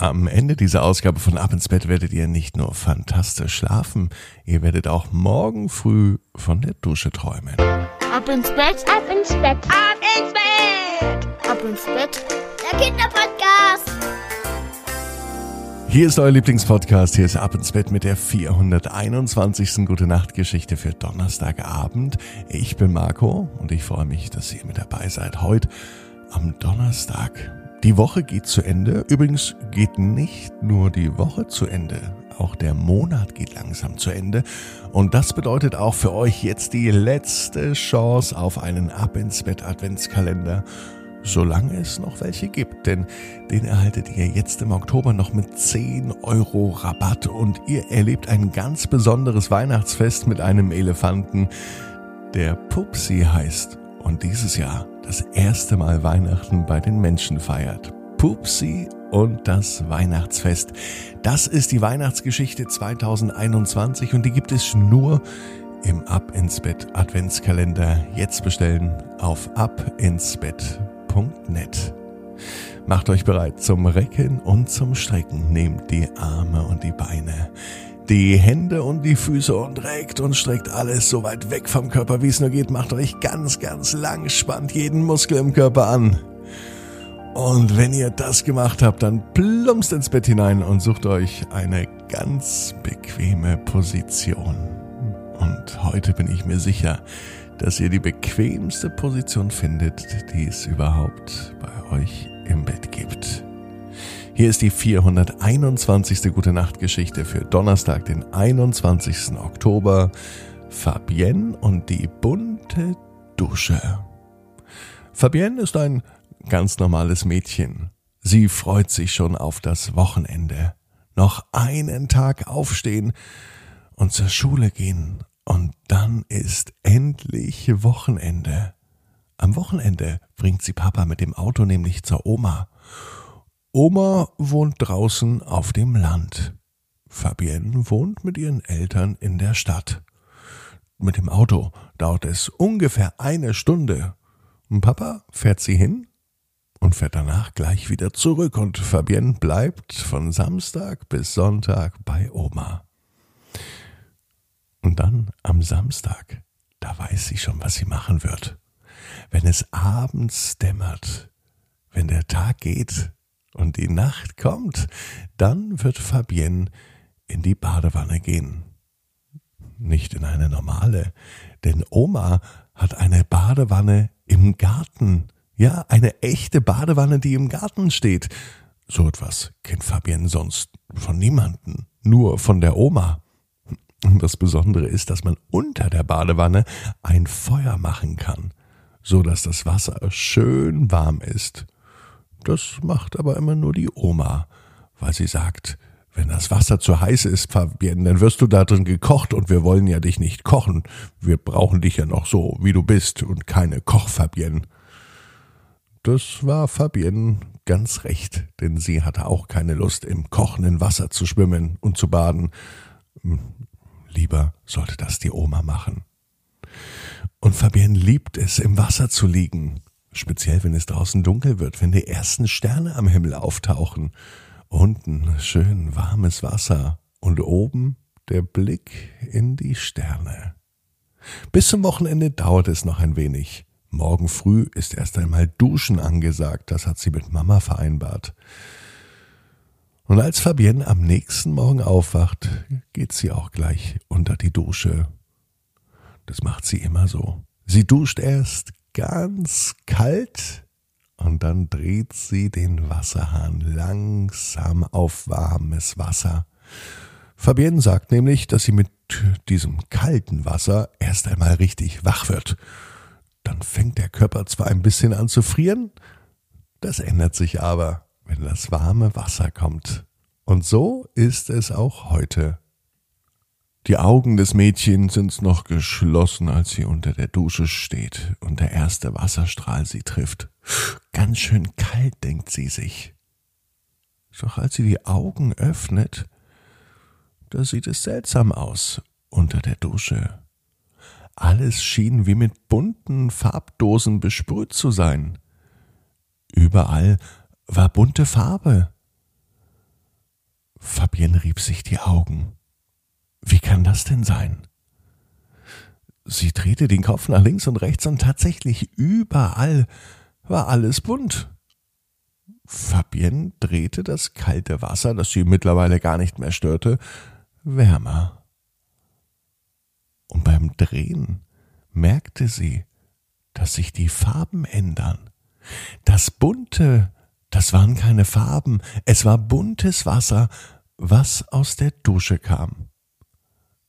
Am Ende dieser Ausgabe von Ab ins Bett werdet ihr nicht nur fantastisch schlafen, ihr werdet auch morgen früh von der Dusche träumen. Ab ins Bett, ab ins Bett, ab ins Bett, ab ins Bett. Der Kinderpodcast. Hier ist euer Lieblingspodcast. Hier ist Ab ins Bett mit der 421. Gute Nacht Geschichte für Donnerstagabend. Ich bin Marco und ich freue mich, dass ihr mit dabei seid. Heute am Donnerstag. Die Woche geht zu Ende. Übrigens geht nicht nur die Woche zu Ende, auch der Monat geht langsam zu Ende. Und das bedeutet auch für euch jetzt die letzte Chance auf einen Ab ins Bett Adventskalender, solange es noch welche gibt. Denn den erhaltet ihr jetzt im Oktober noch mit 10 Euro Rabatt und ihr erlebt ein ganz besonderes Weihnachtsfest mit einem Elefanten, der Pupsi heißt und dieses Jahr das erste Mal Weihnachten bei den Menschen feiert. Pupsi und das Weihnachtsfest. Das ist die Weihnachtsgeschichte 2021 und die gibt es nur im Ab ins Bett Adventskalender. Jetzt bestellen auf abinsbett.net. Macht euch bereit zum Recken und zum Strecken. Nehmt die Arme und die Beine die Hände und die Füße und regt und streckt alles so weit weg vom Körper, wie es nur geht. Macht euch ganz, ganz lang, spannt jeden Muskel im Körper an. Und wenn ihr das gemacht habt, dann plumpst ins Bett hinein und sucht euch eine ganz bequeme Position. Und heute bin ich mir sicher, dass ihr die bequemste Position findet, die es überhaupt bei euch im Bett gibt. Hier ist die 421. Gute Nacht Geschichte für Donnerstag, den 21. Oktober. Fabienne und die bunte Dusche. Fabienne ist ein ganz normales Mädchen. Sie freut sich schon auf das Wochenende. Noch einen Tag aufstehen und zur Schule gehen. Und dann ist endlich Wochenende. Am Wochenende bringt sie Papa mit dem Auto nämlich zur Oma. Oma wohnt draußen auf dem Land. Fabienne wohnt mit ihren Eltern in der Stadt. Mit dem Auto dauert es ungefähr eine Stunde. Papa fährt sie hin und fährt danach gleich wieder zurück und Fabienne bleibt von Samstag bis Sonntag bei Oma. Und dann am Samstag, da weiß sie schon, was sie machen wird. Wenn es abends dämmert, wenn der Tag geht, und die Nacht kommt, dann wird Fabienne in die Badewanne gehen. Nicht in eine normale, denn Oma hat eine Badewanne im Garten. Ja, eine echte Badewanne, die im Garten steht. So etwas kennt Fabienne sonst von niemanden, nur von der Oma. Und das Besondere ist, dass man unter der Badewanne ein Feuer machen kann, so dass das Wasser schön warm ist. Das macht aber immer nur die Oma, weil sie sagt, wenn das Wasser zu heiß ist, Fabienne, dann wirst du da drin gekocht und wir wollen ja dich nicht kochen. Wir brauchen dich ja noch so, wie du bist und keine Koch-Fabienne. Das war Fabienne ganz recht, denn sie hatte auch keine Lust, im kochenden Wasser zu schwimmen und zu baden. Hm, lieber sollte das die Oma machen. Und Fabienne liebt es, im Wasser zu liegen. Speziell, wenn es draußen dunkel wird, wenn die ersten Sterne am Himmel auftauchen. Unten schön warmes Wasser und oben der Blick in die Sterne. Bis zum Wochenende dauert es noch ein wenig. Morgen früh ist erst einmal Duschen angesagt, das hat sie mit Mama vereinbart. Und als Fabienne am nächsten Morgen aufwacht, geht sie auch gleich unter die Dusche. Das macht sie immer so. Sie duscht erst ganz kalt und dann dreht sie den Wasserhahn langsam auf warmes Wasser. Fabienne sagt nämlich, dass sie mit diesem kalten Wasser erst einmal richtig wach wird. Dann fängt der Körper zwar ein bisschen an zu frieren, das ändert sich aber, wenn das warme Wasser kommt. Und so ist es auch heute. Die Augen des Mädchens sind noch geschlossen, als sie unter der Dusche steht und der erste Wasserstrahl sie trifft. Ganz schön kalt, denkt sie sich. Doch als sie die Augen öffnet, da sieht es seltsam aus unter der Dusche. Alles schien wie mit bunten Farbdosen besprüht zu sein. Überall war bunte Farbe. Fabienne rieb sich die Augen. Wie kann das denn sein? Sie drehte den Kopf nach links und rechts und tatsächlich überall war alles bunt. Fabienne drehte das kalte Wasser, das sie mittlerweile gar nicht mehr störte, wärmer. Und beim Drehen merkte sie, dass sich die Farben ändern. Das Bunte, das waren keine Farben, es war buntes Wasser, was aus der Dusche kam.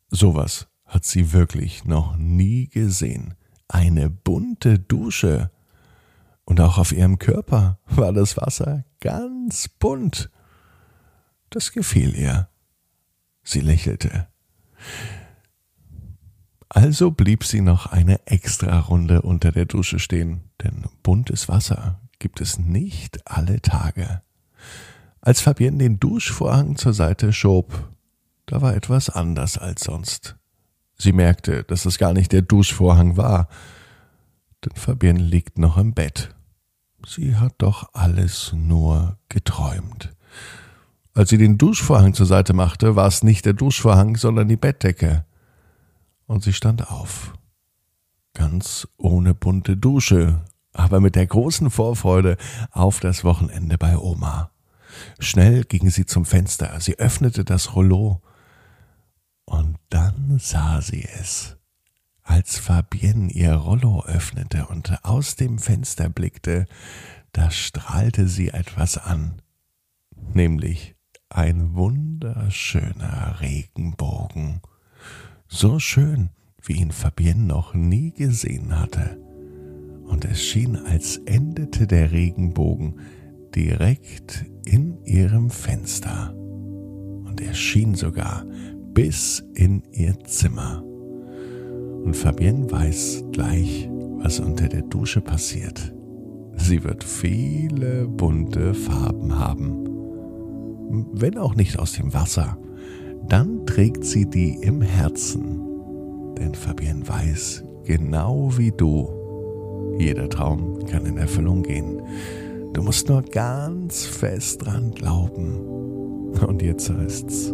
Sowas hat sie wirklich noch nie gesehen. Eine bunte Dusche. Und auch auf ihrem Körper war das Wasser ganz bunt. Das gefiel ihr. Sie lächelte. Also blieb sie noch eine Extra-Runde unter der Dusche stehen, denn buntes Wasser gibt es nicht alle Tage. Als Fabienne den Duschvorhang zur Seite schob, da war etwas anders als sonst. Sie merkte, dass es gar nicht der Duschvorhang war, denn Fabienne liegt noch im Bett. Sie hat doch alles nur geträumt. Als sie den Duschvorhang zur Seite machte, war es nicht der Duschvorhang, sondern die Bettdecke. Und sie stand auf. Ganz ohne bunte Dusche, aber mit der großen Vorfreude auf das Wochenende bei Oma. Schnell ging sie zum Fenster, sie öffnete das Rollo und dann sah sie es. Als Fabienne ihr Rollo öffnete und aus dem Fenster blickte, da strahlte sie etwas an, nämlich ein wunderschöner Regenbogen, so schön, wie ihn Fabienne noch nie gesehen hatte. Und es schien, als endete der Regenbogen direkt in ihrem Fenster. Und er schien sogar bis in ihr Zimmer. Und Fabienne weiß gleich, was unter der Dusche passiert. Sie wird viele bunte Farben haben. Wenn auch nicht aus dem Wasser, dann trägt sie die im Herzen. Denn Fabienne weiß, genau wie du, jeder Traum kann in Erfüllung gehen. Du musst nur ganz fest dran glauben. Und jetzt heißt's